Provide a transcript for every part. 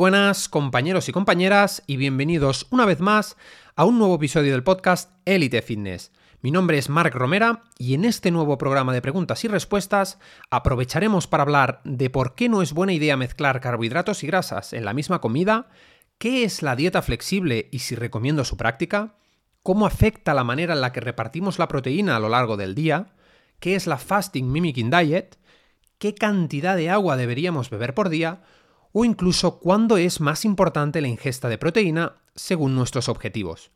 Buenas compañeros y compañeras y bienvenidos una vez más a un nuevo episodio del podcast Elite Fitness. Mi nombre es Marc Romera y en este nuevo programa de preguntas y respuestas aprovecharemos para hablar de por qué no es buena idea mezclar carbohidratos y grasas en la misma comida, qué es la dieta flexible y si recomiendo su práctica, cómo afecta la manera en la que repartimos la proteína a lo largo del día, qué es la Fasting Mimicking Diet, qué cantidad de agua deberíamos beber por día, o incluso cuándo es más importante la ingesta de proteína según nuestros objetivos.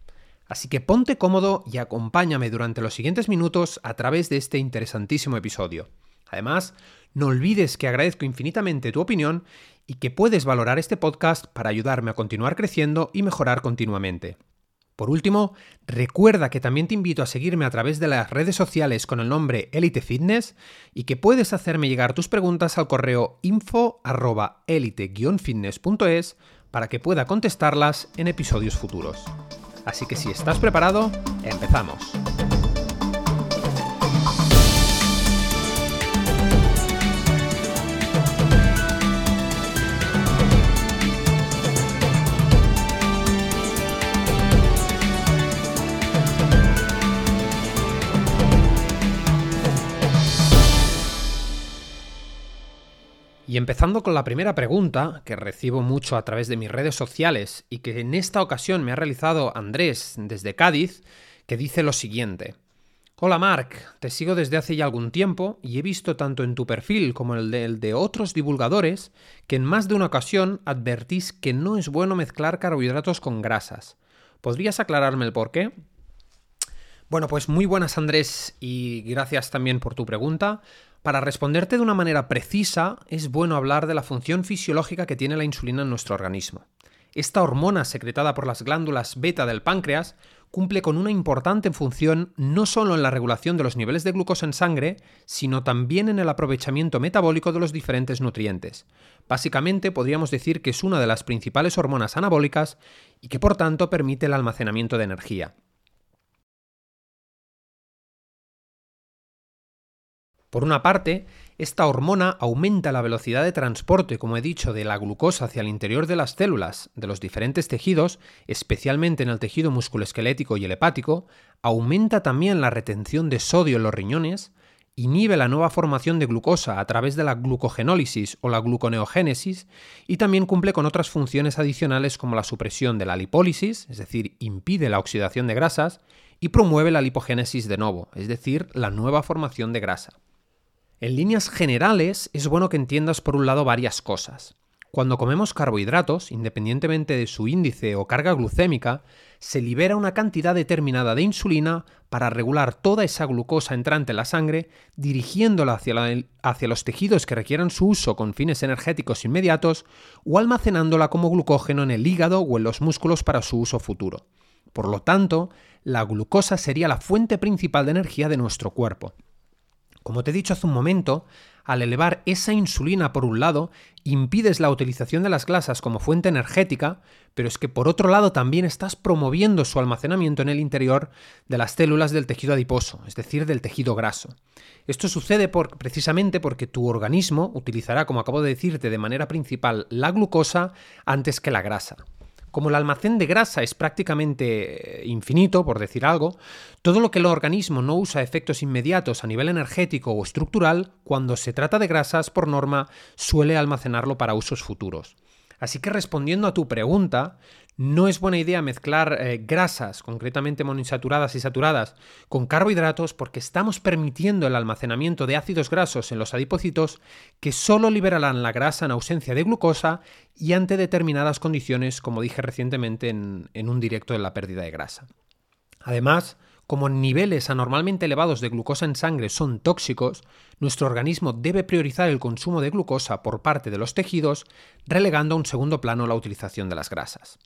Así que ponte cómodo y acompáñame durante los siguientes minutos a través de este interesantísimo episodio. Además, no olvides que agradezco infinitamente tu opinión y que puedes valorar este podcast para ayudarme a continuar creciendo y mejorar continuamente. Por último, recuerda que también te invito a seguirme a través de las redes sociales con el nombre Elite Fitness y que puedes hacerme llegar tus preguntas al correo info@elite-fitness.es para que pueda contestarlas en episodios futuros. Así que si estás preparado, empezamos. Y empezando con la primera pregunta, que recibo mucho a través de mis redes sociales y que en esta ocasión me ha realizado Andrés desde Cádiz, que dice lo siguiente. Hola Marc, te sigo desde hace ya algún tiempo y he visto tanto en tu perfil como en el de, otros divulgadores que en más de una ocasión advertís que no es bueno mezclar carbohidratos con grasas. ¿Podrías aclararme el por qué? Bueno, pues muy buenas Andrés y gracias también por tu pregunta. Para responderte de una manera precisa, es bueno hablar de la función fisiológica que tiene la insulina en nuestro organismo. Esta hormona secretada por las glándulas beta del páncreas cumple con una importante función no solo en la regulación de los niveles de glucosa en sangre, sino también en el aprovechamiento metabólico de los diferentes nutrientes. Básicamente podríamos decir que es una de las principales hormonas anabólicas y que por tanto permite el almacenamiento de energía. Por una parte, esta hormona aumenta la velocidad de transporte, como he dicho, de la glucosa hacia el interior de las células de los diferentes tejidos, especialmente en el tejido musculoesquelético y el hepático, aumenta también la retención de sodio en los riñones, inhibe la nueva formación de glucosa a través de la glucogenólisis o la gluconeogénesis y también cumple con otras funciones adicionales como la supresión de la lipólisis, es decir, impide la oxidación de grasas, y promueve la lipogénesis de novo, es decir, la nueva formación de grasa. En líneas generales, es bueno que entiendas por un lado varias cosas. Cuando comemos carbohidratos, independientemente de su índice o carga glucémica, se libera una cantidad determinada de insulina para regular toda esa glucosa entrante en la sangre, dirigiéndola hacia, los tejidos que requieran su uso con fines energéticos inmediatos o almacenándola como glucógeno en el hígado o en los músculos para su uso futuro. Por lo tanto, la glucosa sería la fuente principal de energía de nuestro cuerpo. Como te he dicho hace un momento, al elevar esa insulina por un lado, impides la utilización de las grasas como fuente energética, pero es que por otro lado también estás promoviendo su almacenamiento en el interior de las células del tejido adiposo, es decir, del tejido graso. Esto sucede precisamente porque tu organismo utilizará, como acabo de decirte, de manera principal la glucosa antes que la grasa. Como el almacén de grasa es prácticamente eh, infinito, por decir algo, todo lo que el organismo no usa efectos inmediatos a nivel energético o estructural, cuando se trata de grasas, por norma, suele almacenarlo para usos futuros. Así que respondiendo a tu pregunta, no es buena idea mezclar eh, grasas, concretamente monoinsaturadas y saturadas, con carbohidratos porque estamos permitiendo el almacenamiento de ácidos grasos en los adipocitos que solo liberarán la grasa en ausencia de glucosa y ante determinadas condiciones, como dije recientemente en, en un directo de la pérdida de grasa. Además, como niveles anormalmente elevados de glucosa en sangre son tóxicos, nuestro organismo debe priorizar el consumo de glucosa por parte de los tejidos, relegando a un segundo plano la utilización de las grasas.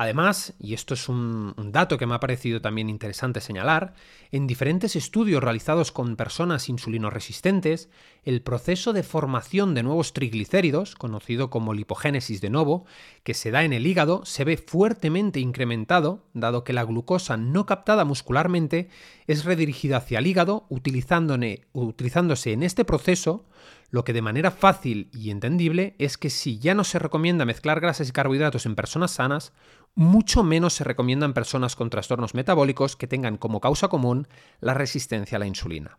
Además, y esto es un, dato que me ha parecido también interesante señalar, en diferentes estudios realizados con personas insulinoresistentes, el proceso de formación de nuevos triglicéridos, conocido como lipogénesis de novo, que se da en el hígado, se ve fuertemente incrementado, dado que la glucosa no captada muscularmente es redirigida hacia el hígado, utilizándose en este proceso Lo que de manera fácil y entendible es que si ya no se recomienda mezclar grasas y carbohidratos en personas sanas, mucho menos se recomienda en personas con trastornos metabólicos que tengan como causa común la resistencia a la insulina.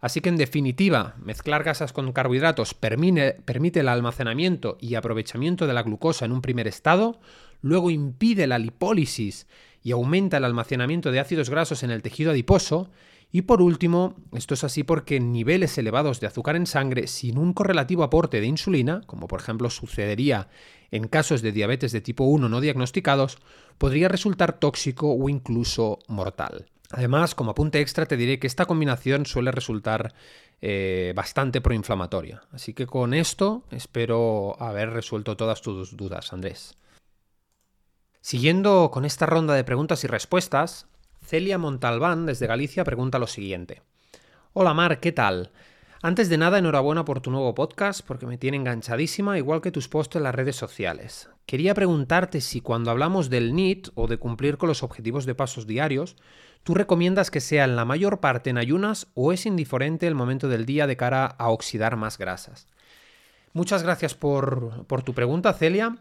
Así que en definitiva, mezclar grasas con carbohidratos permite, el almacenamiento y aprovechamiento de la glucosa en un primer estado, luego impide la lipólisis y aumenta el almacenamiento de ácidos grasos en el tejido adiposo, y por último, esto es así porque niveles elevados de azúcar en sangre sin un correlativo aporte de insulina, como por ejemplo sucedería en casos de diabetes de tipo 1 no diagnosticados, podría resultar tóxico o incluso mortal. Además, como apunte extra, te diré que esta combinación suele resultar eh, bastante proinflamatoria. Así que con esto espero haber resuelto todas tus dudas, Andrés. Siguiendo con esta ronda de preguntas y respuestas, Celia Montalbán desde Galicia pregunta lo siguiente. Hola Mar, ¿qué tal? Antes de nada, enhorabuena por tu nuevo podcast, porque me tiene enganchadísima, igual que tus posts en las redes sociales. Quería preguntarte si cuando hablamos del NIT o de cumplir con los objetivos de pasos diarios, ¿tú recomiendas que sea en la mayor parte en ayunas o es indiferente el momento del día de cara a oxidar más grasas? Muchas gracias por, por tu pregunta, Celia.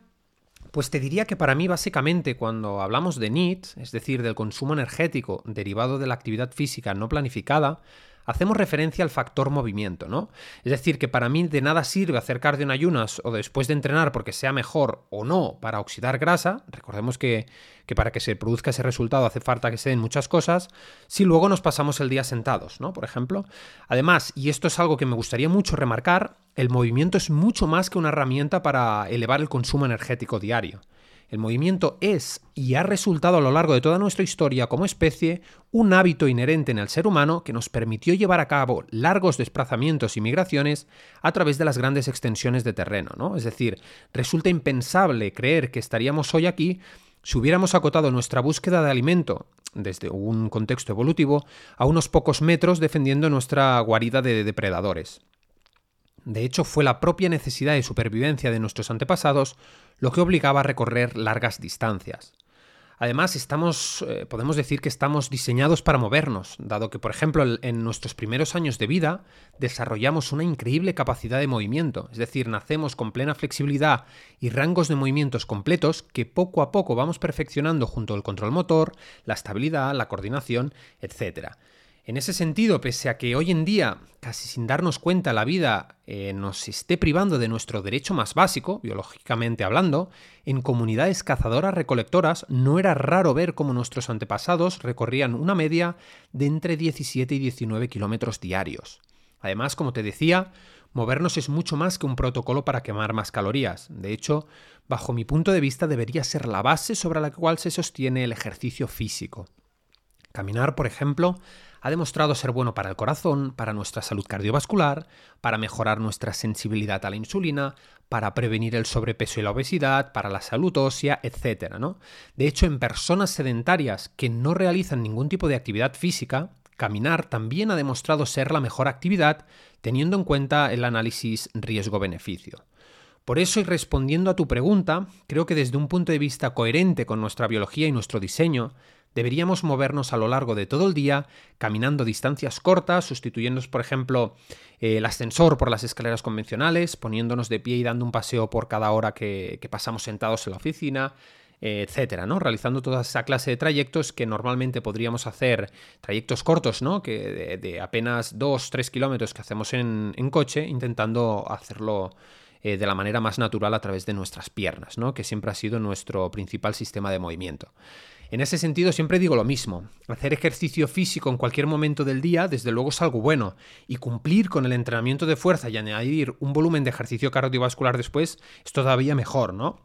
Pues te diría que para mí básicamente cuando hablamos de NEAT, es decir, del consumo energético derivado de la actividad física no planificada, hacemos referencia al factor movimiento, ¿no? Es decir, que para mí de nada sirve hacer cardio en ayunas o después de entrenar porque sea mejor o no para oxidar grasa, recordemos que, que, para que se produzca ese resultado hace falta que se den muchas cosas, si luego nos pasamos el día sentados, ¿no? Por ejemplo. Además, y esto es algo que me gustaría mucho remarcar, el movimiento es mucho más que una herramienta para elevar el consumo energético diario. El movimiento es y ha resultado a lo largo de toda nuestra historia como especie un hábito inherente en el ser humano que nos permitió llevar a cabo largos desplazamientos y migraciones a través de las grandes extensiones de terreno, ¿no? Es decir, resulta impensable creer que estaríamos hoy aquí si hubiéramos acotado nuestra búsqueda de alimento desde un contexto evolutivo a unos pocos metros defendiendo nuestra guarida de depredadores. De hecho, fue la propia necesidad de supervivencia de nuestros antepasados lo que obligaba a recorrer largas distancias. Además, eh, podemos decir que estamos diseñados para movernos, dado que, por ejemplo, en nuestros primeros años de vida desarrollamos una increíble capacidad de movimiento, es decir, nacemos con plena flexibilidad y rangos de movimientos completos que poco a poco vamos perfeccionando junto al control motor, la estabilidad, la coordinación, etc. En ese sentido, pese a que hoy en día, casi sin darnos cuenta, la vida eh, nos esté privando de nuestro derecho más básico, biológicamente hablando, en comunidades cazadoras recolectoras no era raro ver cómo nuestros antepasados recorrían una media de entre 17 y 19 kilómetros diarios. Además, como te decía, movernos es mucho más que un protocolo para quemar más calorías. De hecho, bajo mi punto de vista, debería ser la base sobre la cual se sostiene el ejercicio físico. Caminar, por ejemplo, ha demostrado ser bueno para el corazón, para nuestra salud cardiovascular, para mejorar nuestra sensibilidad a la insulina, para prevenir el sobrepeso y la obesidad, para la salud ósea, etc. ¿no? De hecho, en personas sedentarias que no realizan ningún tipo de actividad física, caminar también ha demostrado ser la mejor actividad teniendo en cuenta el análisis riesgo-beneficio. Por eso, y respondiendo a tu pregunta, creo que desde un punto de vista coherente con nuestra biología y nuestro diseño, deberíamos movernos a lo largo de todo el día, caminando distancias cortas, sustituyendo, por ejemplo, el ascensor por las escaleras convencionales, poniéndonos de pie y dando un paseo por cada hora que, pasamos sentados en la oficina, etcétera, ¿no? Realizando toda esa clase de trayectos que normalmente podríamos hacer, trayectos cortos, ¿no? Que de, apenas 2-3 kilómetros que hacemos en, coche, intentando hacerlo eh, de la manera más natural a través de nuestras piernas, ¿no? Que siempre ha sido nuestro principal sistema de movimiento. En ese sentido siempre digo lo mismo, hacer ejercicio físico en cualquier momento del día desde luego es algo bueno y cumplir con el entrenamiento de fuerza y añadir un volumen de ejercicio cardiovascular después es todavía mejor, ¿no?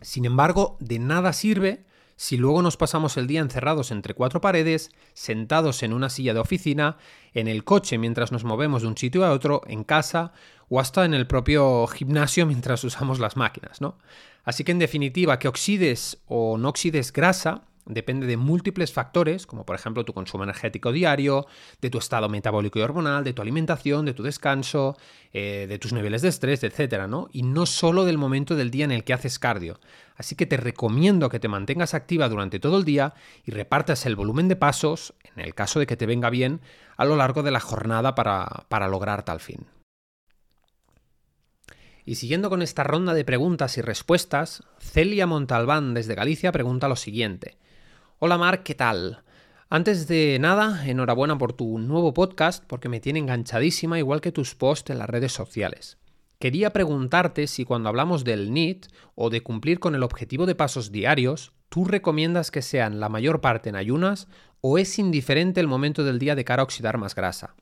Sin embargo, de nada sirve si luego nos pasamos el día encerrados entre cuatro paredes, sentados en una silla de oficina, en el coche mientras nos movemos de un sitio a otro, en casa o hasta en el propio gimnasio mientras usamos las máquinas, ¿no? Así que en definitiva, que oxides o no oxides grasa depende de múltiples factores, como por ejemplo tu consumo energético diario, de tu estado metabólico y hormonal, de tu alimentación, de tu descanso, eh, de tus niveles de estrés, etc. ¿no? Y no solo del momento del día en el que haces cardio. Así que te recomiendo que te mantengas activa durante todo el día y repartas el volumen de pasos, en el caso de que te venga bien, a lo largo de la jornada para, para lograr tal fin. Y siguiendo con esta ronda de preguntas y respuestas, Celia Montalbán desde Galicia pregunta lo siguiente. Hola Marc, ¿qué tal? Antes de nada, enhorabuena por tu nuevo podcast porque me tiene enganchadísima igual que tus posts en las redes sociales. Quería preguntarte si cuando hablamos del NIT o de cumplir con el objetivo de pasos diarios, tú recomiendas que sean la mayor parte en ayunas o es indiferente el momento del día de cara a oxidar más grasa.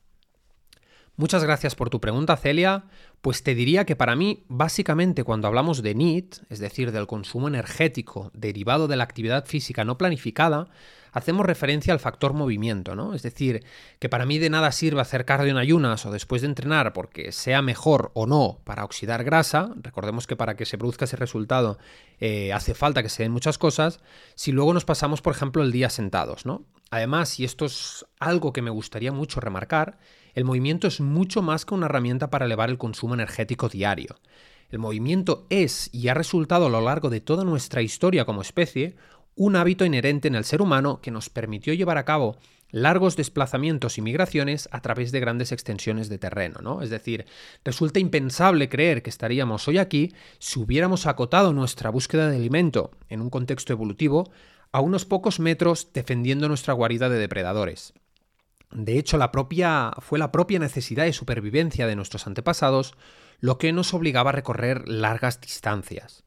Muchas gracias por tu pregunta, Celia. Pues te diría que para mí, básicamente cuando hablamos de NEAT, es decir, del consumo energético derivado de la actividad física no planificada, hacemos referencia al factor movimiento, ¿no? Es decir, que para mí de nada sirve hacer cardio en ayunas o después de entrenar porque sea mejor o no para oxidar grasa, recordemos que para que se produzca ese resultado eh, hace falta que se den muchas cosas, si luego nos pasamos, por ejemplo, el día sentados, ¿no? Además, y esto es algo que me gustaría mucho remarcar, el movimiento es mucho más que una herramienta para elevar el consumo energético diario. El movimiento es y ha resultado a lo largo de toda nuestra historia como especie un hábito inherente en el ser humano que nos permitió llevar a cabo largos desplazamientos y migraciones a través de grandes extensiones de terreno, ¿no? Es decir, resulta impensable creer que estaríamos hoy aquí si hubiéramos acotado nuestra búsqueda de alimento en un contexto evolutivo a unos pocos metros defendiendo nuestra guarida de depredadores. De hecho, la propia, fue la propia necesidad de supervivencia de nuestros antepasados lo que nos obligaba a recorrer largas distancias.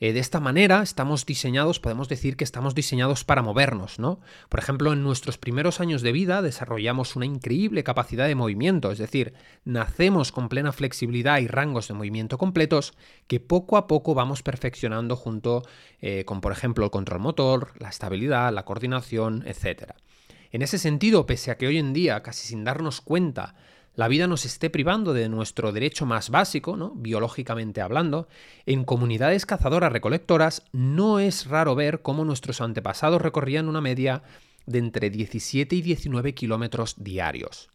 Eh, de esta manera estamos diseñados, podemos decir que estamos diseñados para movernos, ¿no? Por ejemplo, en nuestros primeros años de vida desarrollamos una increíble capacidad de movimiento, es decir, nacemos con plena flexibilidad y rangos de movimiento completos que poco a poco vamos perfeccionando junto eh, con, por ejemplo, el control motor, la estabilidad, la coordinación, etc. En ese sentido, pese a que hoy en día, casi sin darnos cuenta, la vida nos esté privando de nuestro derecho más básico, ¿no? biológicamente hablando, en comunidades cazadoras recolectoras no es raro ver cómo nuestros antepasados recorrían una media de entre 17 y 19 kilómetros diarios.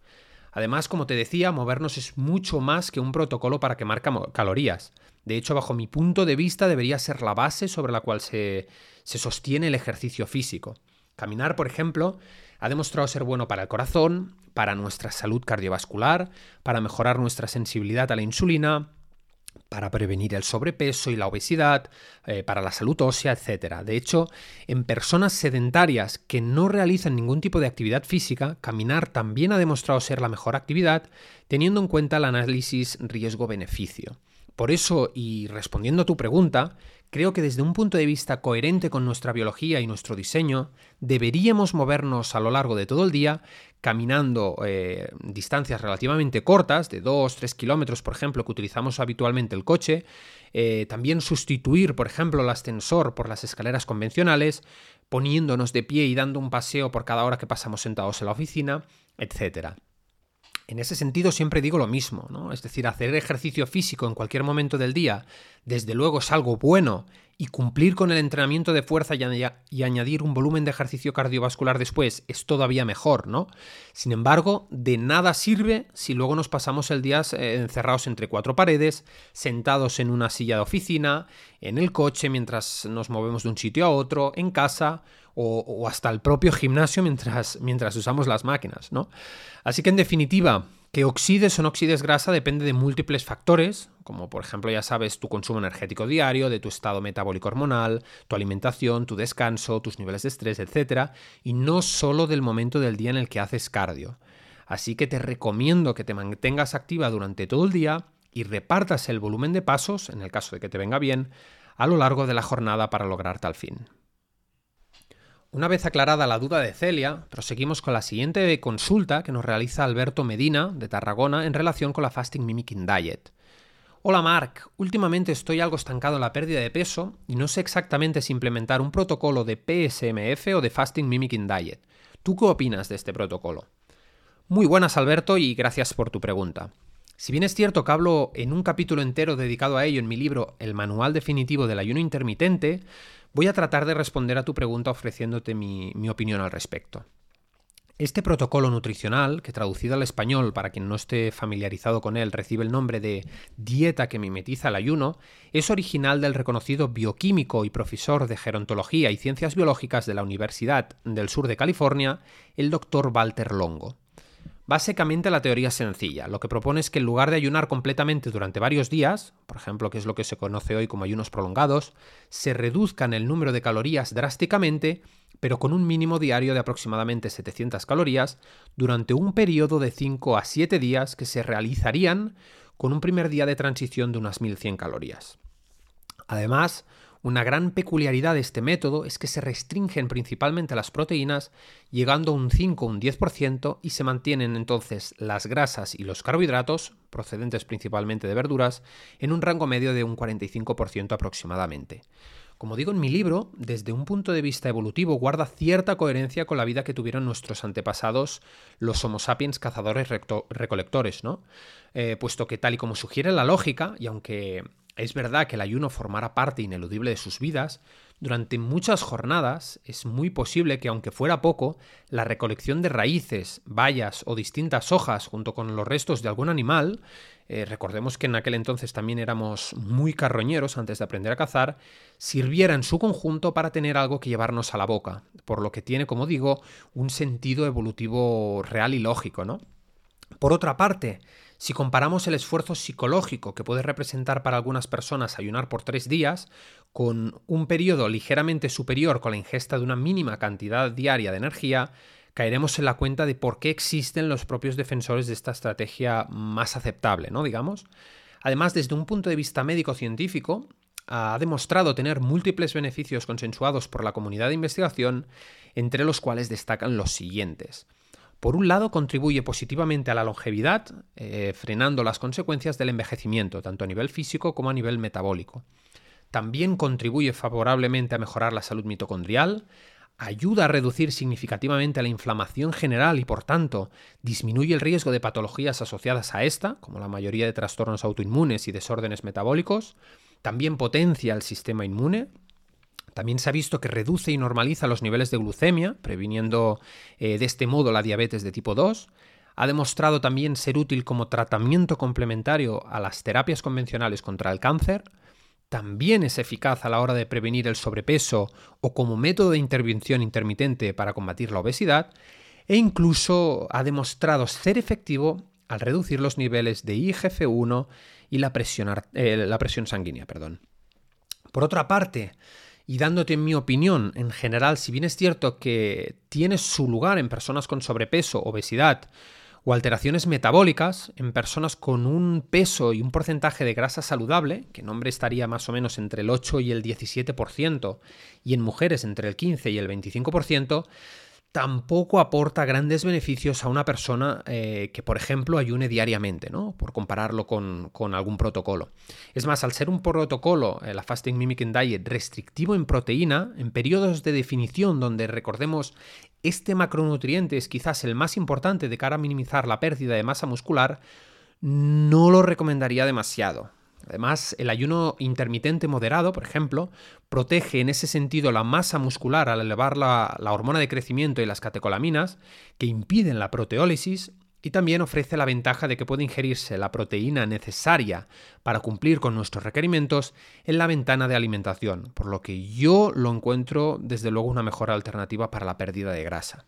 Además, como te decía, movernos es mucho más que un protocolo para quemar calorías. De hecho, bajo mi punto de vista, debería ser la base sobre la cual se, se sostiene el ejercicio físico. Caminar, por ejemplo, ha demostrado ser bueno para el corazón, para nuestra salud cardiovascular, para mejorar nuestra sensibilidad a la insulina, para prevenir el sobrepeso y la obesidad, eh, para la salud ósea, etc. De hecho, en personas sedentarias que no realizan ningún tipo de actividad física, caminar también ha demostrado ser la mejor actividad, teniendo en cuenta el análisis riesgo-beneficio. Por eso, y respondiendo a tu pregunta, creo que desde un punto de vista coherente con nuestra biología y nuestro diseño, deberíamos movernos a lo largo de todo el día, caminando eh, distancias relativamente cortas, de 2-3 kilómetros, por ejemplo, que utilizamos habitualmente el coche, eh, también sustituir, por ejemplo, el ascensor por las escaleras convencionales, poniéndonos de pie y dando un paseo por cada hora que pasamos sentados en la oficina, etcétera. En ese sentido siempre digo lo mismo, ¿no? Es decir, hacer ejercicio físico en cualquier momento del día, desde luego es algo bueno y cumplir con el entrenamiento de fuerza y, añadir un volumen de ejercicio cardiovascular después es todavía mejor, ¿no? Sin embargo, de nada sirve si luego nos pasamos el día eh, encerrados entre cuatro paredes, sentados en una silla de oficina, en el coche mientras nos movemos de un sitio a otro, en casa o, hasta el propio gimnasio mientras, mientras usamos las máquinas, ¿no? Así que en definitiva, que oxides o no oxides grasa depende de múltiples factores, como por ejemplo ya sabes tu consumo energético diario, de tu estado metabólico hormonal, tu alimentación, tu descanso, tus niveles de estrés, etc. Y no solo del momento del día en el que haces cardio. Así que te recomiendo que te mantengas activa durante todo el día y repartas el volumen de pasos, en el caso de que te venga bien, a lo largo de la jornada para lograr tal fin. Una vez aclarada la duda de Celia, proseguimos con la siguiente consulta que nos realiza Alberto Medina, de Tarragona, en relación con la Fasting Mimicking Diet. Hola Mark, últimamente estoy algo estancado en la pérdida de peso y no sé exactamente si implementar un protocolo de PSMF o de Fasting Mimicking Diet. ¿Tú qué opinas de este protocolo? Muy buenas Alberto y gracias por tu pregunta. Si bien es cierto que hablo en un capítulo entero dedicado a ello en mi libro El Manual Definitivo del Ayuno Intermitente, Voy a tratar de responder a tu pregunta ofreciéndote mi, opinión al respecto. Este protocolo nutricional, que traducido al español para quien no esté familiarizado con él recibe el nombre de dieta que mimetiza el ayuno, es original del reconocido bioquímico y profesor de gerontología y ciencias biológicas de la Universidad del Sur de California, el Dr. Walter Longo. Básicamente la teoría es sencilla. Lo que propone es que en lugar de ayunar completamente durante varios días, por ejemplo, que es lo que se conoce hoy como ayunos prolongados, se reduzcan el número de calorías drásticamente, pero con un mínimo diario de aproximadamente 700 calorías durante un periodo de 5 a 7 días que se realizarían con un primer día de transición de unas 1100 calorías. Además, una gran peculiaridad de este método es que se restringen principalmente las proteínas, llegando a un 5 o un 10%, y se mantienen entonces las grasas y los carbohidratos, procedentes principalmente de verduras, en un rango medio de un 45% aproximadamente. Como digo en mi libro, desde un punto de vista evolutivo guarda cierta coherencia con la vida que tuvieron nuestros antepasados, los Homo sapiens cazadores recolectores, ¿no? Eh, puesto que tal y como sugiere la lógica, y aunque es verdad que el ayuno formara parte ineludible de sus vidas, durante muchas jornadas es muy posible que, aunque fuera poco, la recolección de raíces, bayas o distintas hojas junto con los restos de algún animal, eh, recordemos que en aquel entonces también éramos muy carroñeros antes de aprender a cazar, sirviera en su conjunto para tener algo que llevarnos a la boca, por lo que tiene, como digo, un sentido evolutivo real y lógico, ¿no? Por otra parte, si comparamos el esfuerzo psicológico que puede representar para algunas personas ayunar por tres días con un periodo ligeramente superior con la ingesta de una mínima cantidad diaria de energía, caeremos en la cuenta de por qué existen los propios defensores de esta estrategia más aceptable, ¿no? Digamos. Además, desde un punto de vista médico-científico, ha demostrado tener múltiples beneficios consensuados por la comunidad de investigación, entre los cuales destacan los siguientes. Por un lado, contribuye positivamente a la longevidad, eh, frenando las consecuencias del envejecimiento, tanto a nivel físico como a nivel metabólico. También contribuye favorablemente a mejorar la salud mitocondrial, ayuda a reducir significativamente la inflamación general y, por tanto, disminuye el riesgo de patologías asociadas a esta, como la mayoría de trastornos autoinmunes y desórdenes metabólicos, también potencia el sistema inmune, también se ha visto que reduce y normaliza los niveles de glucemia, previniendo eh, de este modo la diabetes de tipo 2. Ha demostrado también ser útil como tratamiento complementario a las terapias convencionales contra el cáncer. También es eficaz a la hora de prevenir el sobrepeso o como método de intervención intermitente para combatir la obesidad. E incluso ha demostrado ser efectivo al reducir los niveles de IGF-1 y la presión, eh, la presión sanguínea. Perdón. Por otra parte, y dándote mi opinión. En general, si bien es cierto que tiene su lugar en personas con sobrepeso, obesidad o alteraciones metabólicas, en personas con un peso y un porcentaje de grasa saludable, que en hombre estaría más o menos entre el 8 y el 17%, y en mujeres entre el 15 y el 25%, tampoco aporta grandes beneficios a una persona eh, que, por ejemplo, ayune diariamente, ¿no? Por compararlo con, algún protocolo. Es más, al ser un protocolo, eh, la Fasting Mimicking Diet, restrictivo en proteína, en periodos de definición donde recordemos este macronutriente es quizás el más importante de cara a minimizar la pérdida de masa muscular, no lo recomendaría demasiado. Además, el ayuno intermitente moderado, por ejemplo, protege en ese sentido la masa muscular al elevar la, hormona de crecimiento y las catecolaminas, que impiden la proteólisis, y también ofrece la ventaja de que puede ingerirse la proteína necesaria para cumplir con nuestros requerimientos en la ventana de alimentación, por lo que yo lo encuentro desde luego una mejor alternativa para la pérdida de grasa.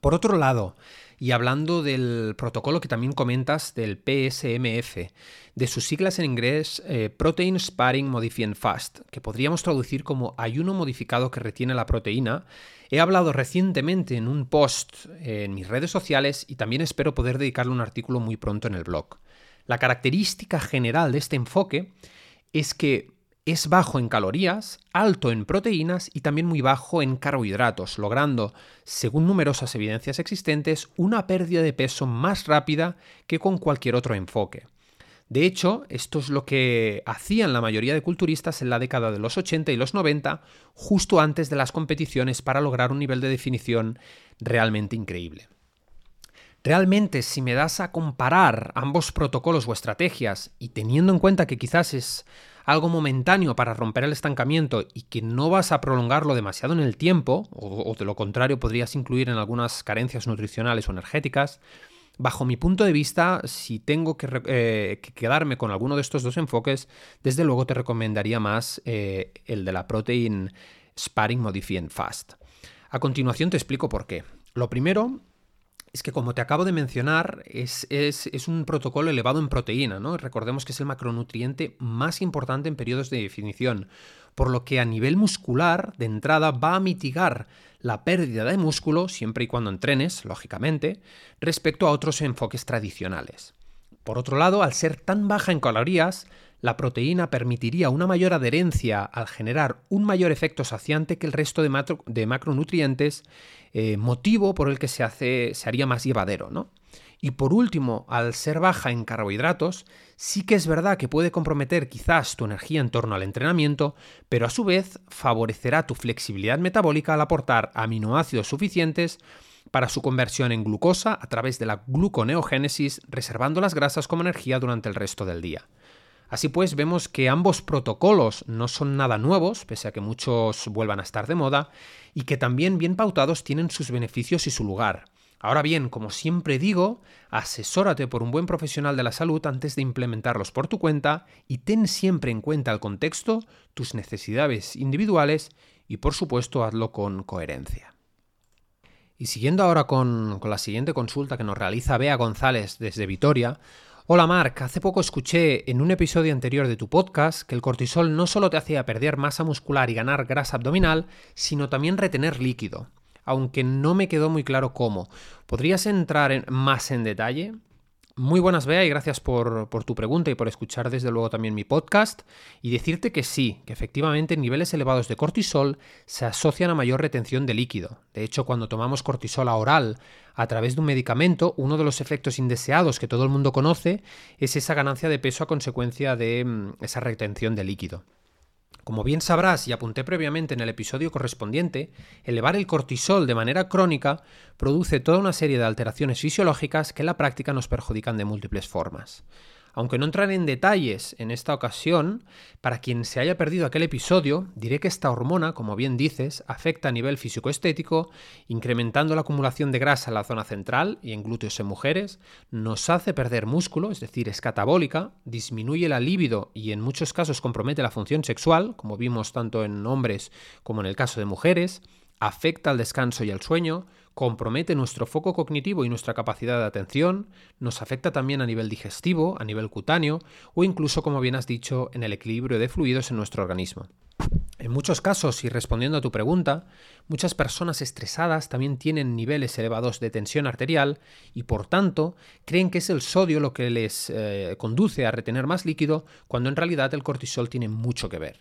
Por otro lado, y hablando del protocolo que también comentas del PSMF, de sus siglas en inglés eh, Protein Sparing Modifying Fast, que podríamos traducir como ayuno modificado que retiene la proteína, he hablado recientemente en un post en mis redes sociales y también espero poder dedicarle un artículo muy pronto en el blog. La característica general de este enfoque es que es bajo en calorías, alto en proteínas y también muy bajo en carbohidratos, logrando, según numerosas evidencias existentes, una pérdida de peso más rápida que con cualquier otro enfoque. De hecho, esto es lo que hacían la mayoría de culturistas en la década de los 80 y los 90, justo antes de las competiciones para lograr un nivel de definición realmente increíble. Realmente, si me das a comparar ambos protocolos o estrategias, y teniendo en cuenta que quizás es algo momentáneo para romper el estancamiento y que no vas a prolongarlo demasiado en el tiempo, o, de lo contrario podrías incluir en algunas carencias nutricionales o energéticas, bajo mi punto de vista, si tengo que, eh, quedarme con alguno de estos dos enfoques, desde luego te recomendaría más eh, el de la Protein Sparring Modifying Fast. A continuación te explico por qué. Lo primero es que, como te acabo de mencionar, es, un protocolo elevado en proteína, ¿no? Recordemos que es el macronutriente más importante en periodos de definición, por lo que a nivel muscular, de entrada, va a mitigar la pérdida de músculo, siempre y cuando entrenes, lógicamente, respecto a otros enfoques tradicionales. Por otro lado, al ser tan baja en calorías, la proteína permitiría una mayor adherencia al generar un mayor efecto saciante que el resto de, macronutrientes, eh, motivo por el que se, hace, se haría más llevadero. ¿no? Y por último, al ser baja en carbohidratos, sí que es verdad que puede comprometer quizás tu energía en torno al entrenamiento, pero a su vez favorecerá tu flexibilidad metabólica al aportar aminoácidos suficientes para su conversión en glucosa a través de la gluconeogénesis, reservando las grasas como energía durante el resto del día. Así pues, vemos que ambos protocolos no son nada nuevos, pese a que muchos vuelvan a estar de moda, y que también bien pautados tienen sus beneficios y su lugar. Ahora bien, como siempre digo, asesórate por un buen profesional de la salud antes de implementarlos por tu cuenta y ten siempre en cuenta el contexto, tus necesidades individuales y por supuesto hazlo con coherencia. Y siguiendo ahora con, con la siguiente consulta que nos realiza Bea González desde Vitoria, Hola Marc, hace poco escuché en un episodio anterior de tu podcast que el cortisol no solo te hacía perder masa muscular y ganar grasa abdominal, sino también retener líquido, aunque no me quedó muy claro cómo. ¿Podrías entrar más en detalle? Muy buenas, Bea, y gracias por, tu pregunta y por escuchar desde luego también mi podcast. Y decirte que sí, que efectivamente niveles elevados de cortisol se asocian a mayor retención de líquido. De hecho, cuando tomamos cortisol a oral a través de un medicamento, uno de los efectos indeseados que todo el mundo conoce es esa ganancia de peso a consecuencia de mm, esa retención de líquido. Como bien sabrás y apunté previamente en el episodio correspondiente, elevar el cortisol de manera crónica produce toda una serie de alteraciones fisiológicas que en la práctica nos perjudican de múltiples formas. Aunque no entraré en detalles en esta ocasión, para quien se haya perdido aquel episodio, diré que esta hormona, como bien dices, afecta a nivel físico-estético, incrementando la acumulación de grasa en la zona central y en glúteos en mujeres, nos hace perder músculo, es decir, es catabólica, disminuye la libido y en muchos casos compromete la función sexual, como vimos tanto en hombres como en el caso de mujeres, afecta al descanso y al sueño, compromete nuestro foco cognitivo y nuestra capacidad de atención, nos afecta también a nivel digestivo, a nivel cutáneo o incluso, como bien has dicho, en el equilibrio de fluidos en nuestro organismo. En muchos casos, y respondiendo a tu pregunta, muchas personas estresadas también tienen niveles elevados de tensión arterial y por tanto creen que es el sodio lo que les eh, conduce a retener más líquido cuando en realidad el cortisol tiene mucho que ver.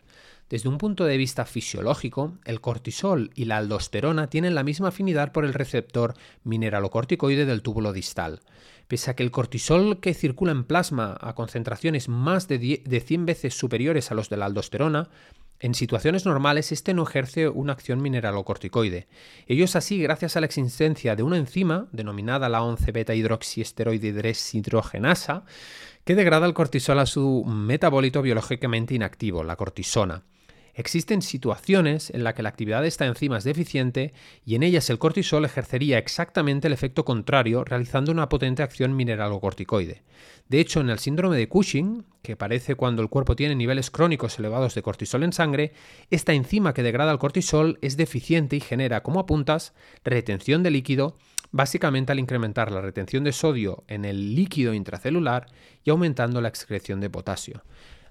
Desde un punto de vista fisiológico, el cortisol y la aldosterona tienen la misma afinidad por el receptor mineralocorticoide del túbulo distal. Pese a que el cortisol que circula en plasma a concentraciones más de 100 veces superiores a los de la aldosterona, en situaciones normales este no ejerce una acción mineralocorticoide. Ello es así gracias a la existencia de una enzima, denominada la 11-beta hidroxiesteroide deshidrogenasa, que degrada el cortisol a su metabolito biológicamente inactivo, la cortisona. Existen situaciones en las que la actividad de esta enzima es deficiente y en ellas el cortisol ejercería exactamente el efecto contrario, realizando una potente acción mineralocorticoide. De hecho, en el síndrome de Cushing, que parece cuando el cuerpo tiene niveles crónicos elevados de cortisol en sangre, esta enzima que degrada el cortisol es deficiente y genera, como apuntas, retención de líquido, básicamente al incrementar la retención de sodio en el líquido intracelular y aumentando la excreción de potasio.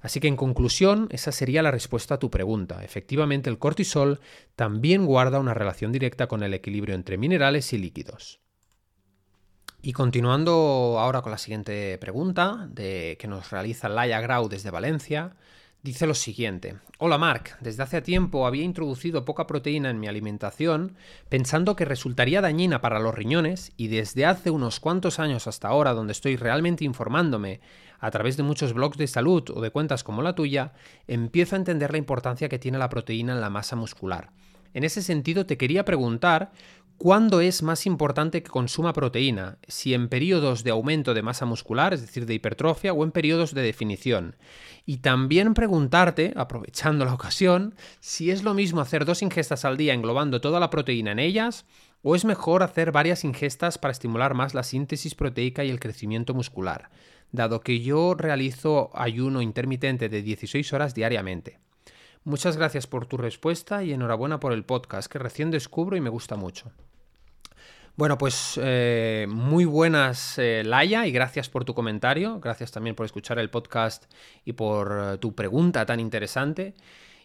Así que en conclusión, esa sería la respuesta a tu pregunta. Efectivamente, el cortisol también guarda una relación directa con el equilibrio entre minerales y líquidos. Y continuando ahora con la siguiente pregunta de, que nos realiza Laia Grau desde Valencia, dice lo siguiente. Hola Marc, desde hace tiempo había introducido poca proteína en mi alimentación pensando que resultaría dañina para los riñones y desde hace unos cuantos años hasta ahora donde estoy realmente informándome a través de muchos blogs de salud o de cuentas como la tuya, empiezo a entender la importancia que tiene la proteína en la masa muscular. En ese sentido, te quería preguntar ¿Cuándo es más importante que consuma proteína? Si en periodos de aumento de masa muscular, es decir, de hipertrofia, o en periodos de definición. Y también preguntarte, aprovechando la ocasión, si es lo mismo hacer dos ingestas al día englobando toda la proteína en ellas, o es mejor hacer varias ingestas para estimular más la síntesis proteica y el crecimiento muscular dado que yo realizo ayuno intermitente de 16 horas diariamente. Muchas gracias por tu respuesta y enhorabuena por el podcast que recién descubro y me gusta mucho. Bueno, pues eh, muy buenas, eh, Laia, y gracias por tu comentario. Gracias también por escuchar el podcast y por eh, tu pregunta tan interesante.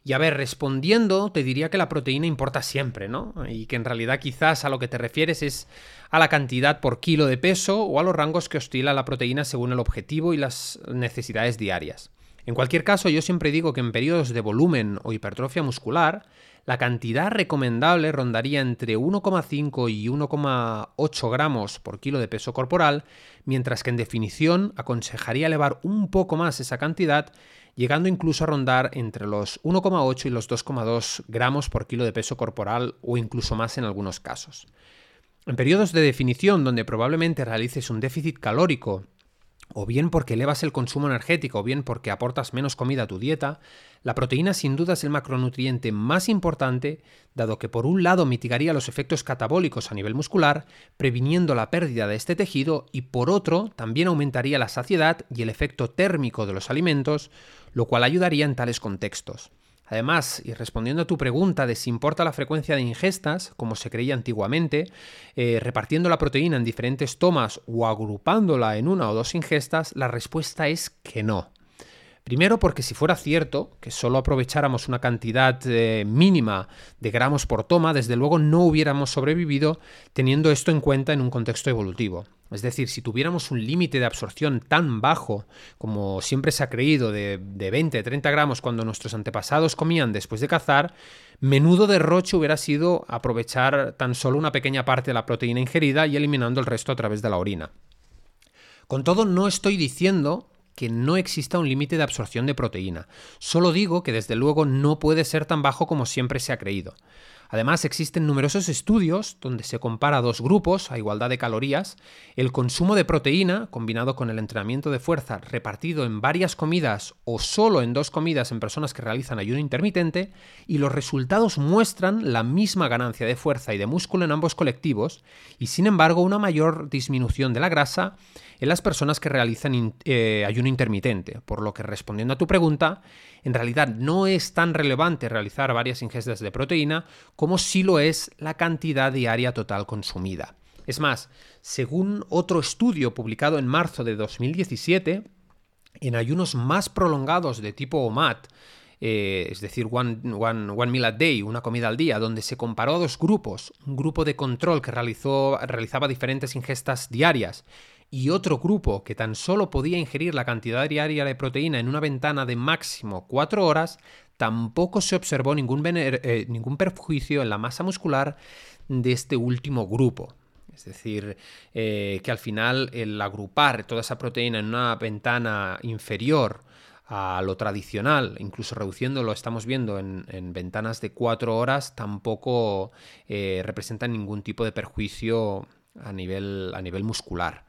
Y a ver, respondiendo, te diría que la proteína importa siempre, ¿no? Y que en realidad quizás a lo que te refieres es a la cantidad por kilo de peso o a los rangos que oscila la proteína según el objetivo y las necesidades diarias. En cualquier caso, yo siempre digo que en periodos de volumen o hipertrofia muscular, la cantidad recomendable rondaría entre 1,5 y 1,8 gramos por kilo de peso corporal, mientras que en definición aconsejaría elevar un poco más esa cantidad, llegando incluso a rondar entre los 1,8 y los 2,2 gramos por kilo de peso corporal o incluso más en algunos casos. En periodos de definición donde probablemente realices un déficit calórico o bien porque elevas el consumo energético, o bien porque aportas menos comida a tu dieta, la proteína sin duda es el macronutriente más importante, dado que por un lado mitigaría los efectos catabólicos a nivel muscular, previniendo la pérdida de este tejido, y por otro también aumentaría la saciedad y el efecto térmico de los alimentos, lo cual ayudaría en tales contextos. Además, y respondiendo a tu pregunta de si importa la frecuencia de ingestas, como se creía antiguamente, eh, repartiendo la proteína en diferentes tomas o agrupándola en una o dos ingestas, la respuesta es que no. Primero porque si fuera cierto que solo aprovecháramos una cantidad eh, mínima de gramos por toma, desde luego no hubiéramos sobrevivido teniendo esto en cuenta en un contexto evolutivo. Es decir, si tuviéramos un límite de absorción tan bajo como siempre se ha creído de, de 20-30 gramos cuando nuestros antepasados comían después de cazar, menudo derroche hubiera sido aprovechar tan solo una pequeña parte de la proteína ingerida y eliminando el resto a través de la orina. Con todo, no estoy diciendo que no exista un límite de absorción de proteína, solo digo que desde luego no puede ser tan bajo como siempre se ha creído. Además, existen numerosos estudios donde se compara dos grupos a igualdad de calorías, el consumo de proteína combinado con el entrenamiento de fuerza repartido en varias comidas o solo en dos comidas en personas que realizan ayuno intermitente, y los resultados muestran la misma ganancia de fuerza y de músculo en ambos colectivos, y sin embargo una mayor disminución de la grasa en las personas que realizan eh, ayuno intermitente, por lo que respondiendo a tu pregunta, en realidad no es tan relevante realizar varias ingestas de proteína como sí lo es la cantidad diaria total consumida. Es más, según otro estudio publicado en marzo de 2017, en ayunos más prolongados de tipo OMAD, eh, es decir, one, meal a day, una comida al día, donde se comparó a dos grupos, un grupo de control que realizó, realizaba diferentes ingestas diarias y otro grupo que tan solo podía ingerir la cantidad diaria de proteína en una ventana de máximo 4 horas, tampoco se observó ningún, eh, ningún perjuicio en la masa muscular de este último grupo. Es decir, eh, que al final el agrupar toda esa proteína en una ventana inferior a lo tradicional, incluso reduciéndolo, estamos viendo en, ventanas de 4 horas, tampoco eh, representa ningún tipo de perjuicio a nivel, a nivel muscular.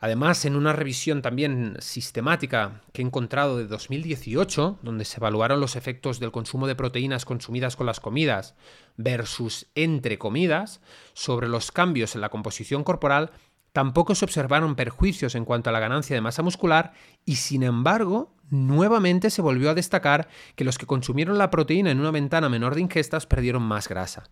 Además, en una revisión también sistemática que he encontrado de 2018, donde se evaluaron los efectos del consumo de proteínas consumidas con las comidas versus entre comidas sobre los cambios en la composición corporal, tampoco se observaron perjuicios en cuanto a la ganancia de masa muscular y sin embargo, nuevamente se volvió a destacar que los que consumieron la proteína en una ventana menor de ingestas perdieron más grasa.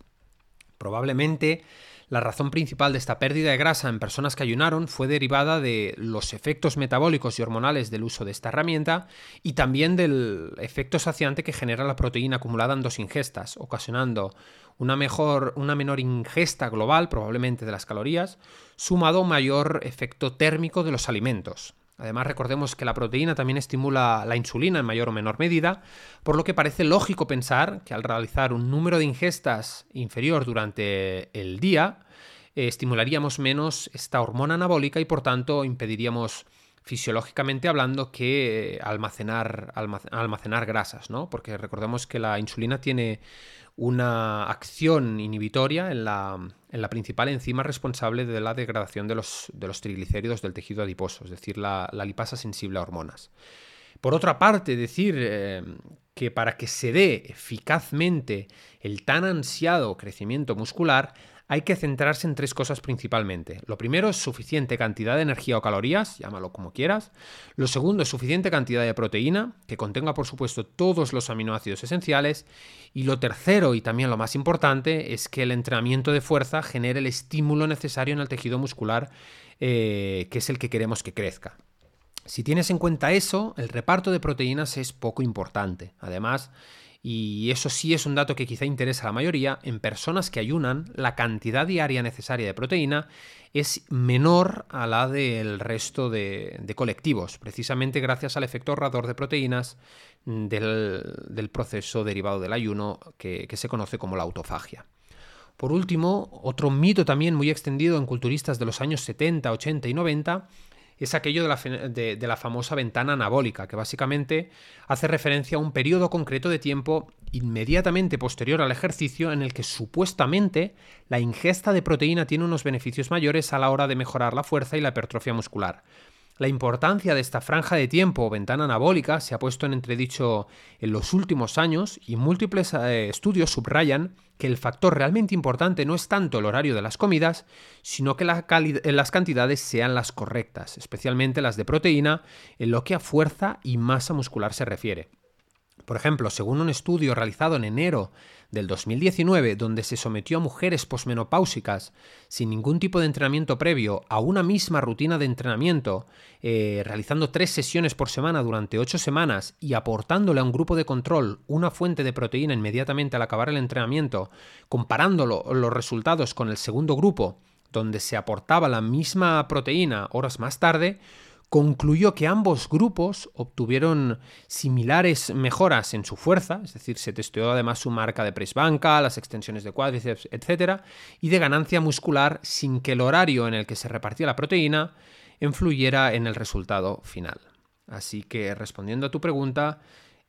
Probablemente la razón principal de esta pérdida de grasa en personas que ayunaron fue derivada de los efectos metabólicos y hormonales del uso de esta herramienta y también del efecto saciante que genera la proteína acumulada en dos ingestas, ocasionando una, mejor, una menor ingesta global, probablemente de las calorías, sumado mayor efecto térmico de los alimentos. Además, recordemos que la proteína también estimula la insulina en mayor o menor medida, por lo que parece lógico pensar que al realizar un número de ingestas inferior durante el día, eh, estimularíamos menos esta hormona anabólica y por tanto impediríamos fisiológicamente hablando que almacenar, almacenar grasas, ¿no? Porque recordemos que la insulina tiene una acción inhibitoria en la, en la principal enzima responsable de la degradación de los, de los triglicéridos del tejido adiposo, es decir, la, lipasa sensible a hormonas. Por otra parte, decir eh, que para que se dé eficazmente el tan ansiado crecimiento muscular, hay que centrarse en tres cosas principalmente. Lo primero es suficiente cantidad de energía o calorías, llámalo como quieras. Lo segundo es suficiente cantidad de proteína, que contenga por supuesto todos los aminoácidos esenciales. Y lo tercero y también lo más importante es que el entrenamiento de fuerza genere el estímulo necesario en el tejido muscular, eh, que es el que queremos que crezca. Si tienes en cuenta eso, el reparto de proteínas es poco importante. Además, y eso sí es un dato que quizá interesa a la mayoría, en personas que ayunan, la cantidad diaria necesaria de proteína es menor a la del resto de, colectivos, precisamente gracias al efecto ahorrador de proteínas del, proceso derivado del ayuno que, se conoce como la autofagia. Por último, otro mito también muy extendido en culturistas de los años 70, 80 y 90 es aquello de la, de, la, famosa ventana anabólica, que básicamente hace referencia a un periodo concreto de tiempo inmediatamente posterior al ejercicio en el que supuestamente la ingesta de proteína tiene unos beneficios mayores a la hora de mejorar la fuerza y la hipertrofia muscular. La importancia de esta franja de tiempo o ventana anabólica se ha puesto en entredicho en los últimos años y múltiples eh, estudios subrayan que el factor realmente importante no es tanto el horario de las comidas, sino que las cantidades sean las correctas, especialmente las de proteína, en lo que a fuerza y masa muscular se refiere. Por ejemplo, según un estudio realizado en enero del 2019, donde se sometió a mujeres posmenopáusicas sin ningún tipo de entrenamiento previo a una misma rutina de entrenamiento, eh, realizando tres sesiones por semana durante ocho semanas y aportándole a un grupo de control una fuente de proteína inmediatamente al acabar el entrenamiento, comparándolo los resultados con el segundo grupo, donde se aportaba la misma proteína horas más tarde, concluyó que ambos grupos obtuvieron similares mejoras en su fuerza, es decir, se testeó además su marca de press banca, las extensiones de cuádriceps, etc., y de ganancia muscular sin que el horario en el que se repartía la proteína influyera en el resultado final. Así que respondiendo a tu pregunta,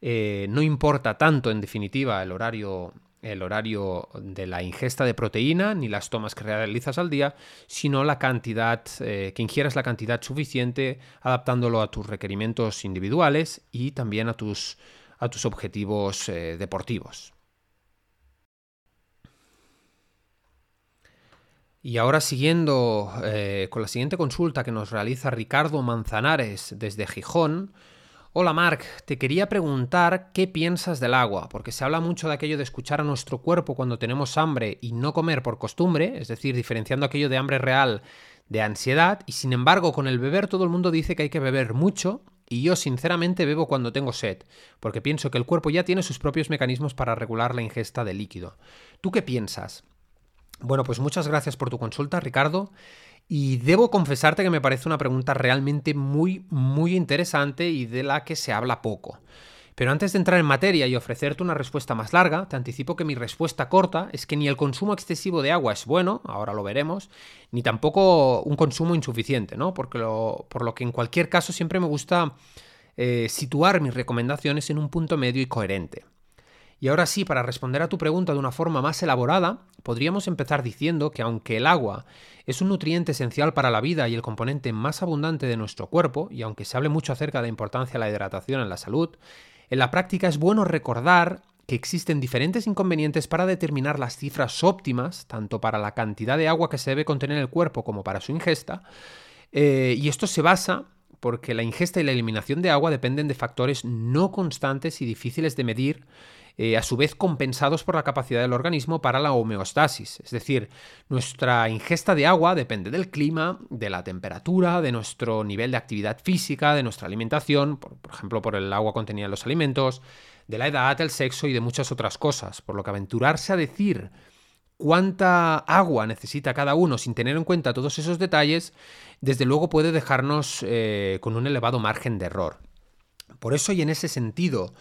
eh, no importa tanto en definitiva el horario el horario de la ingesta de proteína ni las tomas que realizas al día, sino la cantidad, eh, que ingieras la cantidad suficiente adaptándolo a tus requerimientos individuales y también a tus, a tus objetivos eh, deportivos. Y ahora siguiendo eh, con la siguiente consulta que nos realiza Ricardo Manzanares desde Gijón, Hola Marc, te quería preguntar qué piensas del agua, porque se habla mucho de aquello de escuchar a nuestro cuerpo cuando tenemos hambre y no comer por costumbre, es decir, diferenciando aquello de hambre real de ansiedad, y sin embargo con el beber todo el mundo dice que hay que beber mucho, y yo sinceramente bebo cuando tengo sed, porque pienso que el cuerpo ya tiene sus propios mecanismos para regular la ingesta de líquido. ¿Tú qué piensas? Bueno, pues muchas gracias por tu consulta, Ricardo. Y debo confesarte que me parece una pregunta realmente muy, muy interesante y de la que se habla poco. Pero antes de entrar en materia y ofrecerte una respuesta más larga, te anticipo que mi respuesta corta es que ni el consumo excesivo de agua es bueno, ahora lo veremos, ni tampoco un consumo insuficiente, ¿no? Porque por lo que en cualquier caso siempre me gusta eh, situar mis recomendaciones en un punto medio y coherente. Y ahora sí, para responder a tu pregunta de una forma más elaborada, podríamos empezar diciendo que aunque el agua es un nutriente esencial para la vida y el componente más abundante de nuestro cuerpo, y aunque se hable mucho acerca de la importancia de la hidratación en la salud, en la práctica es bueno recordar que existen diferentes inconvenientes para determinar las cifras óptimas, tanto para la cantidad de agua que se debe contener el cuerpo como para su ingesta, eh, y esto se basa porque la ingesta y la eliminación de agua dependen de factores no constantes y difíciles de medir eh, a su vez compensados por la capacidad del organismo para la homeostasis. Es decir, nuestra ingesta de agua depende del clima, de la temperatura, de nuestro nivel de actividad física, de nuestra alimentación, por, ejemplo, por el agua contenida en los alimentos, de la edad, el sexo y de muchas otras cosas. Por lo que aventurarse a decir cuánta agua necesita cada uno sin tener en cuenta todos esos detalles, desde luego puede dejarnos eh, con un elevado margen de error. Por eso y en ese sentido,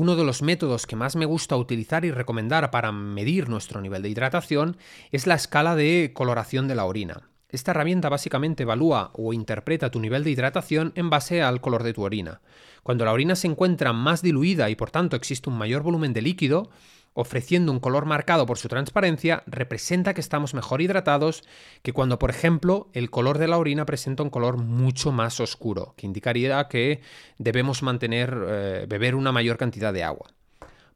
uno de los métodos que más me gusta utilizar y recomendar para medir nuestro nivel de hidratación es la escala de coloración de la orina. Esta herramienta básicamente evalúa o interpreta tu nivel de hidratación en base al color de tu orina. Cuando la orina se encuentra más diluida y por tanto existe un mayor volumen de líquido, ofreciendo un color marcado por su transparencia, representa que estamos mejor hidratados que cuando, por ejemplo, el color de la orina presenta un color mucho más oscuro, que indicaría que debemos mantener, eh, beber una mayor cantidad de agua.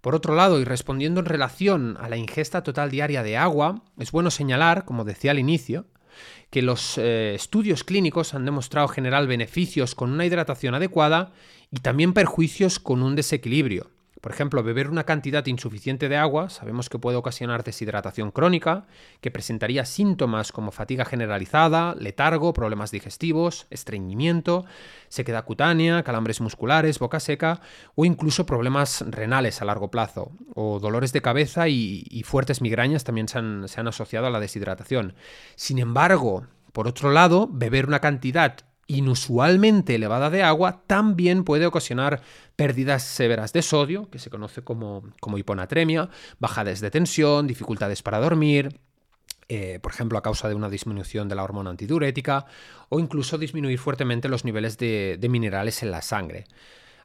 Por otro lado, y respondiendo en relación a la ingesta total diaria de agua, es bueno señalar, como decía al inicio, que los eh, estudios clínicos han demostrado generar beneficios con una hidratación adecuada y también perjuicios con un desequilibrio. Por ejemplo, beber una cantidad insuficiente de agua sabemos que puede ocasionar deshidratación crónica, que presentaría síntomas como fatiga generalizada, letargo, problemas digestivos, estreñimiento, sequedad cutánea, calambres musculares, boca seca o incluso problemas renales a largo plazo, o dolores de cabeza y, fuertes migrañas también se han, se han asociado a la deshidratación. Sin embargo, por otro lado, beber una cantidad inusualmente elevada de agua también puede ocasionar pérdidas severas de sodio, que se conoce como, como hiponatremia, bajadas de tensión, dificultades para dormir, eh, por ejemplo, a causa de una disminución de la hormona antidiurética, o incluso disminuir fuertemente los niveles de minerales en la sangre.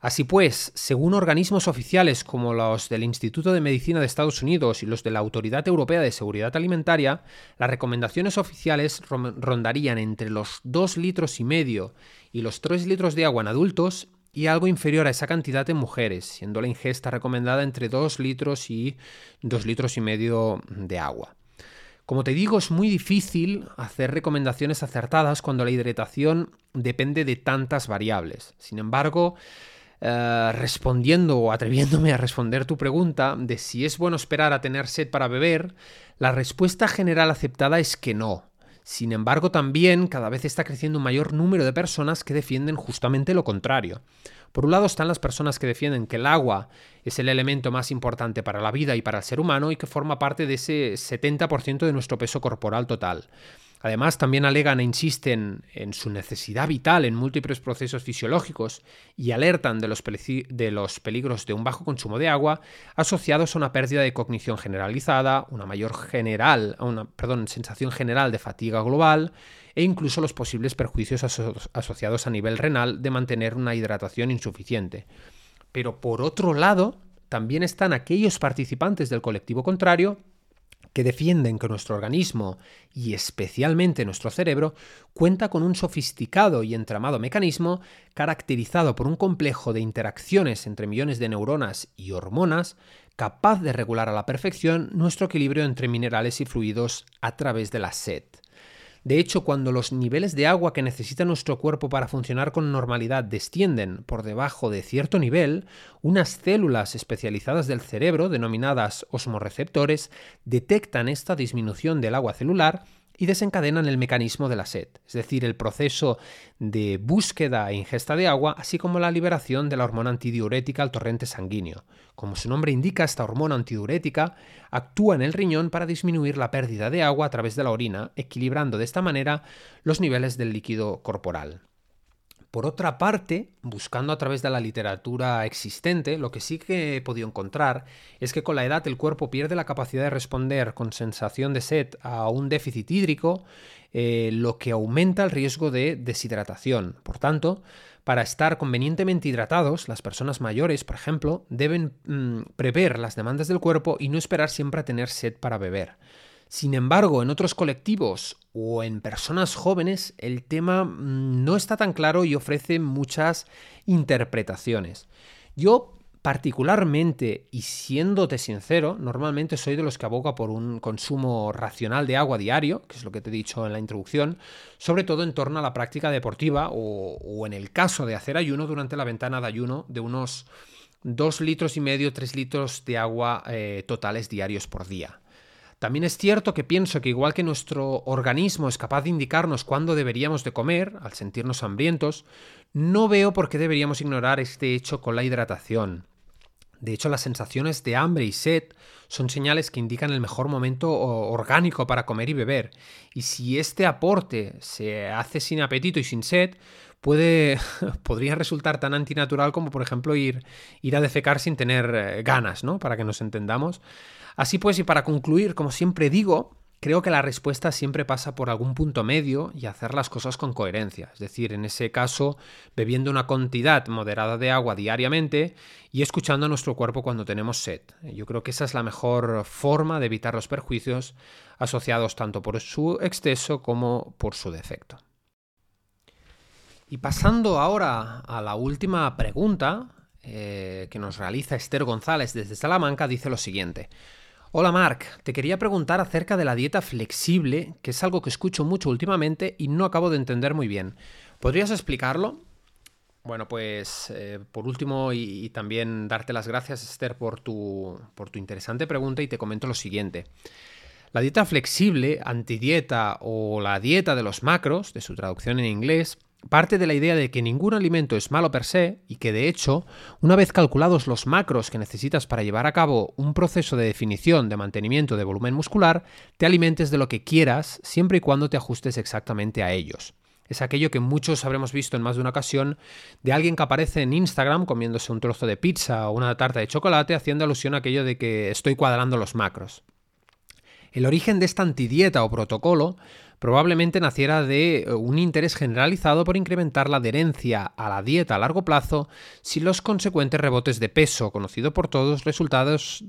Así pues, según organismos oficiales como los del Instituto de Medicina de Estados Unidos y los de la Autoridad Europea de Seguridad Alimentaria, las recomendaciones oficiales rondarían entre los 2 litros y medio y los 3 litros de agua en adultos y algo inferior a esa cantidad en mujeres, siendo la ingesta recomendada entre 2 litros y 2 litros y medio de agua. Como te digo, es muy difícil hacer recomendaciones acertadas cuando la hidratación depende de tantas variables. Sin embargo, eh, respondiendo o atreviéndome a responder tu pregunta de si es bueno esperar a tener sed para beber, la respuesta general aceptada es que no. Sin embargo, también cada vez está creciendo un mayor número de personas que defienden justamente lo contrario. Por un lado están las personas que defienden que el agua es el elemento más importante para la vida y para el ser humano y que forma parte de ese 70% de nuestro peso corporal total. Además, también alegan e insisten en su necesidad vital en múltiples procesos fisiológicos y alertan de los, peligros de un bajo consumo de agua asociados a una pérdida de cognición generalizada, una mayor general, una perdón, sensación general de fatiga global e incluso los posibles perjuicios asociados a nivel renal de mantener una hidratación insuficiente. Pero por otro lado, también están aquellos participantes del colectivo contrario que defienden que nuestro organismo, y especialmente nuestro cerebro, cuenta con un sofisticado y entramado mecanismo caracterizado por un complejo de interacciones entre millones de neuronas y hormonas capaz de regular a la perfección nuestro equilibrio entre minerales y fluidos a través de la sed. De hecho, cuando los niveles de agua que necesita nuestro cuerpo para funcionar con normalidad descienden por debajo de cierto nivel, unas células especializadas del cerebro, denominadas osmoreceptores, detectan esta disminución del agua celular y desencadenan el mecanismo de la sed, es decir, el proceso de búsqueda e ingesta de agua, así como la liberación de la hormona antidiurética al torrente sanguíneo. Como su nombre indica, esta hormona antidiurética actúa en el riñón para disminuir la pérdida de agua a través de la orina, equilibrando de esta manera los niveles del líquido corporal. Por otra parte, buscando a través de la literatura existente, lo que sí que he podido encontrar es que con la edad el cuerpo pierde la capacidad de responder con sensación de sed a un déficit hídrico, eh, lo que aumenta el riesgo de deshidratación. Por tanto, para estar convenientemente hidratados, las personas mayores, por ejemplo, deben mm, prever las demandas del cuerpo y no esperar siempre a tener sed para beber. Sin embargo, en otros colectivos o en personas jóvenes el tema mm, no está tan claro y ofrece muchas interpretaciones. Yo particularmente, y siéndote sincero, normalmente soy de los que aboga por un consumo racional de agua diario, que es lo que te he dicho en la introducción, sobre todo en torno a la práctica deportiva o, en el caso de hacer ayuno durante la ventana de ayuno de unos 2 litros y medio, 3 litros de agua eh, totales diarios por día. También es cierto que pienso que igual que nuestro organismo es capaz de indicarnos cuándo deberíamos de comer, al sentirnos hambrientos, no veo por qué deberíamos ignorar este hecho con la hidratación. De hecho, las sensaciones de hambre y sed son señales que indican el mejor momento orgánico para comer y beber. Y si este aporte se hace sin apetito y sin sed, puede, podría resultar tan antinatural como, por ejemplo, ir, ir a defecar sin tener eh, ganas, ¿no? Para que nos entendamos. Así pues, y para concluir, como siempre digo, creo que la respuesta siempre pasa por algún punto medio y hacer las cosas con coherencia. Es decir, en ese caso, bebiendo una cantidad moderada de agua diariamente y escuchando a nuestro cuerpo cuando tenemos sed. Yo creo que esa es la mejor forma de evitar los perjuicios asociados tanto por su exceso como por su defecto. Y pasando ahora a la última pregunta, eh, que nos realiza Esther González desde Salamanca, dice lo siguiente. Hola Marc, te quería preguntar acerca de la dieta flexible, que es algo que escucho mucho últimamente y no acabo de entender muy bien. ¿Podrías explicarlo? Bueno, pues eh, por último y, también darte las gracias Esther por tu, por tu interesante pregunta y te comento lo siguiente. La dieta flexible, antidieta o la dieta de los macros, de su traducción en inglés, parte de la idea de que ningún alimento es malo per se y que de hecho, una vez calculados los macros que necesitas para llevar a cabo un proceso de definición de mantenimiento de volumen muscular, te alimentes de lo que quieras siempre y cuando te ajustes exactamente a ellos. Es aquello que muchos habremos visto en más de una ocasión de alguien que aparece en Instagram comiéndose un trozo de pizza o una tarta de chocolate haciendo alusión a aquello de que estoy cuadrando los macros. El origen de esta antidieta o protocolo probablemente naciera de eh, un interés generalizado por incrementar la adherencia a la dieta a largo plazo sin los consecuentes rebotes de peso, conocido por todos, resultados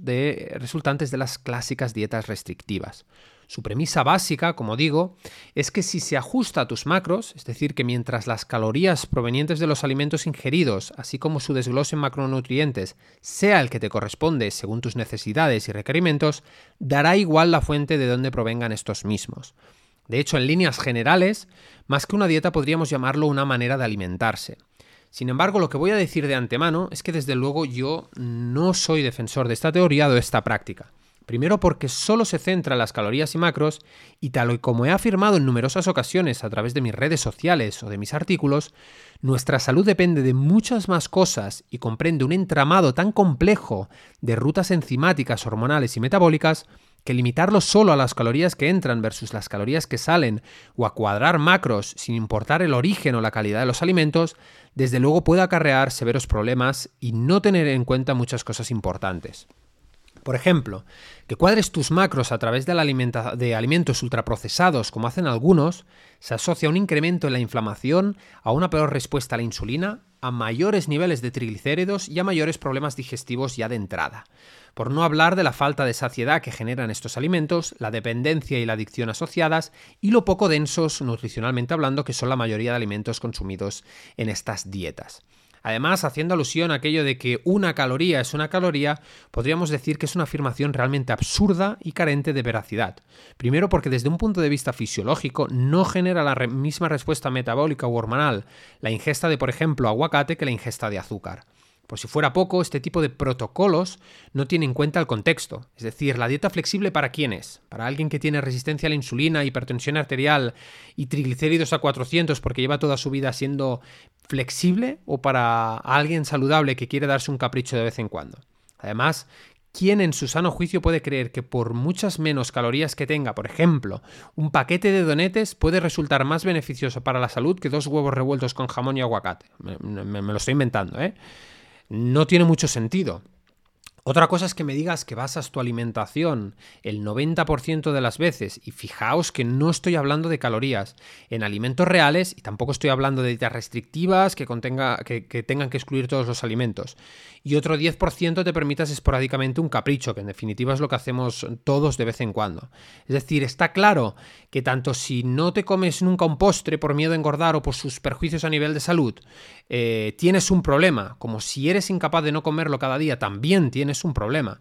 resultantes de las clásicas dietas restrictivas. Su premisa básica, como digo, es que si se ajusta a tus macros, es decir, que mientras las calorías provenientes de los alimentos ingeridos, así como su desglose en macronutrientes, sea el que te corresponde según tus necesidades y requerimientos, dará igual la fuente de donde provengan estos mismos. De hecho, en líneas generales, más que una dieta podríamos llamarlo una manera de alimentarse. Sin embargo, lo que voy a decir de antemano es que desde luego yo no soy defensor de esta teoría o de esta práctica. Primero porque solo se centra en las calorías y macros, y tal y como he afirmado en numerosas ocasiones a través de mis redes sociales o de mis artículos, nuestra salud depende de muchas más cosas y comprende un entramado tan complejo de rutas enzimáticas, hormonales y metabólicas que limitarlo solo a las calorías que entran versus las calorías que salen o a cuadrar macros sin importar el origen o la calidad de los alimentos, desde luego puede acarrear severos problemas y no tener en cuenta muchas cosas importantes. Por ejemplo, que cuadres tus macros a través de, la de, alimentos ultraprocesados, como hacen algunos, se asocia a un incremento en la inflamación, a una peor respuesta a la insulina, a mayores niveles de triglicéridos y a mayores problemas digestivos ya de entrada por no hablar de la falta de saciedad que generan estos alimentos, la dependencia y la adicción asociadas y lo poco densos nutricionalmente hablando que son la mayoría de alimentos consumidos en estas dietas. Además, haciendo alusión a aquello de que una caloría es una caloría, podríamos decir que es una afirmación realmente absurda y carente de veracidad. Primero porque desde un punto de vista fisiológico no genera la misma respuesta metabólica u hormonal la ingesta de, por ejemplo, aguacate que la ingesta de azúcar. Por si fuera poco, este tipo de protocolos no tiene en cuenta el contexto. Es decir, la dieta flexible para quién es? ¿Para alguien que tiene resistencia a la insulina, hipertensión arterial y triglicéridos a 400 porque lleva toda su vida siendo flexible? ¿O para alguien saludable que quiere darse un capricho de vez en cuando? Además, ¿quién en su sano juicio puede creer que por muchas menos calorías que tenga, por ejemplo, un paquete de donetes puede resultar más beneficioso para la salud que dos huevos revueltos con jamón y aguacate? Me, me lo estoy inventando, ¿eh? No tiene mucho sentido. Otra cosa es que me digas que basas tu alimentación el 90% de las veces, y fijaos que no estoy hablando de calorías, en alimentos reales, y tampoco estoy hablando de dietas restrictivas que, contenga, que, tengan que excluir todos los alimentos. Y otro 10% te permitas esporádicamente un capricho, que en definitiva es lo que hacemos todos de vez en cuando. Es decir, está claro que tanto si no te comes nunca un postre por miedo a engordar o por sus perjuicios a nivel de salud, eh, tienes un problema, como si eres incapaz de no comerlo cada día, también tienes un problema.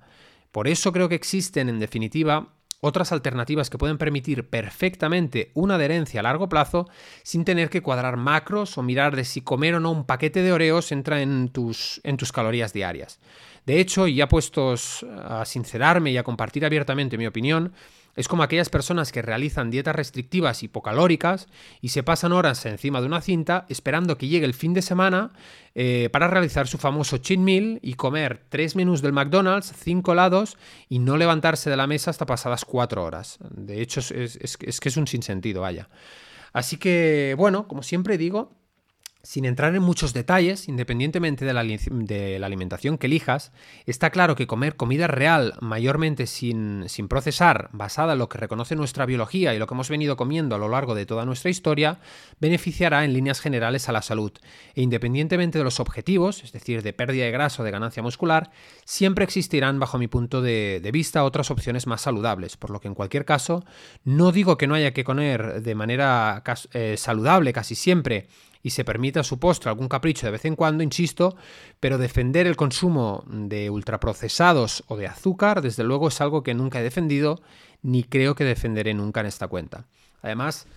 Por eso creo que existen, en definitiva, otras alternativas que pueden permitir perfectamente una adherencia a largo plazo sin tener que cuadrar macros o mirar de si comer o no un paquete de oreos entra en tus, en tus calorías diarias. De hecho, y ya puestos a sincerarme y a compartir abiertamente mi opinión, es como aquellas personas que realizan dietas restrictivas hipocalóricas y se pasan horas encima de una cinta esperando que llegue el fin de semana eh, para realizar su famoso cheat meal y comer tres menús del McDonald's, cinco helados y no levantarse de la mesa hasta pasadas cuatro horas. De hecho, es que es un sinsentido, vaya. Así que, bueno, como siempre digo, sin entrar en muchos detalles, independientemente de la, alimentación que elijas, está claro que comer comida real, mayormente sin, sin, procesar, basada en lo que reconoce nuestra biología y lo que hemos venido comiendo a lo largo de toda nuestra historia, beneficiará en líneas generales a la salud. E independientemente de los objetivos, es decir, de pérdida de grasa o de ganancia muscular, siempre existirán, bajo mi punto de, vista, otras opciones más saludables, por lo que en cualquier caso, no digo que no haya que comer de manera eh, saludable casi siempre y se permita su postre algún capricho de vez en cuando, insisto, pero defender el consumo de ultraprocesados o de azúcar, desde luego, es algo que nunca he defendido ni creo que defenderé nunca en esta cuenta. Además,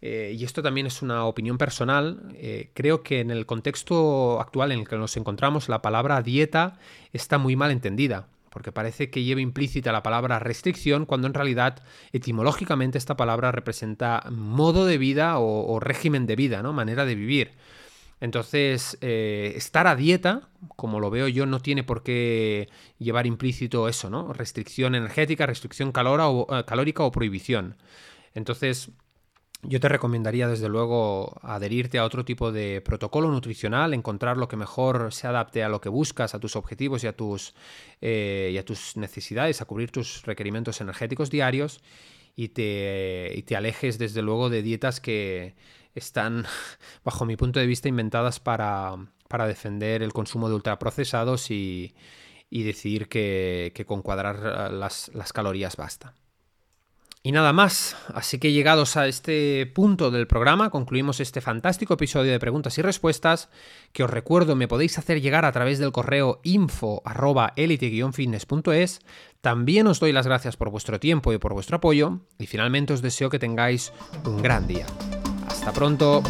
eh, y esto también es una opinión personal, eh, creo que en el contexto actual en el que nos encontramos la palabra dieta está muy mal entendida, porque parece que lleva implícita la palabra restricción, cuando en realidad etimológicamente esta palabra representa modo de vida o, régimen de vida, ¿no? manera de vivir. Entonces, eh, estar a dieta, como lo veo yo, no tiene por qué llevar implícito eso, ¿no? Restricción energética, restricción calórica o prohibición. Entonces, yo te recomendaría desde luego adherirte a otro tipo de protocolo nutricional, encontrar lo que mejor se adapte a lo que buscas, a tus objetivos y a tus, eh, y a tus necesidades, a cubrir tus requerimientos energéticos diarios y te, y te alejes desde luego de dietas que están, bajo mi punto de vista, inventadas para, para defender el consumo de ultraprocesados y, y decidir que, que con cuadrar las, las calorías basta. Y nada más, así que llegados a este punto del programa, concluimos este fantástico episodio de preguntas y respuestas, que os recuerdo me podéis hacer llegar a través del correo info fitnesses También os doy las gracias por vuestro tiempo y por vuestro apoyo, y finalmente os deseo que tengáis un gran día. Hasta pronto.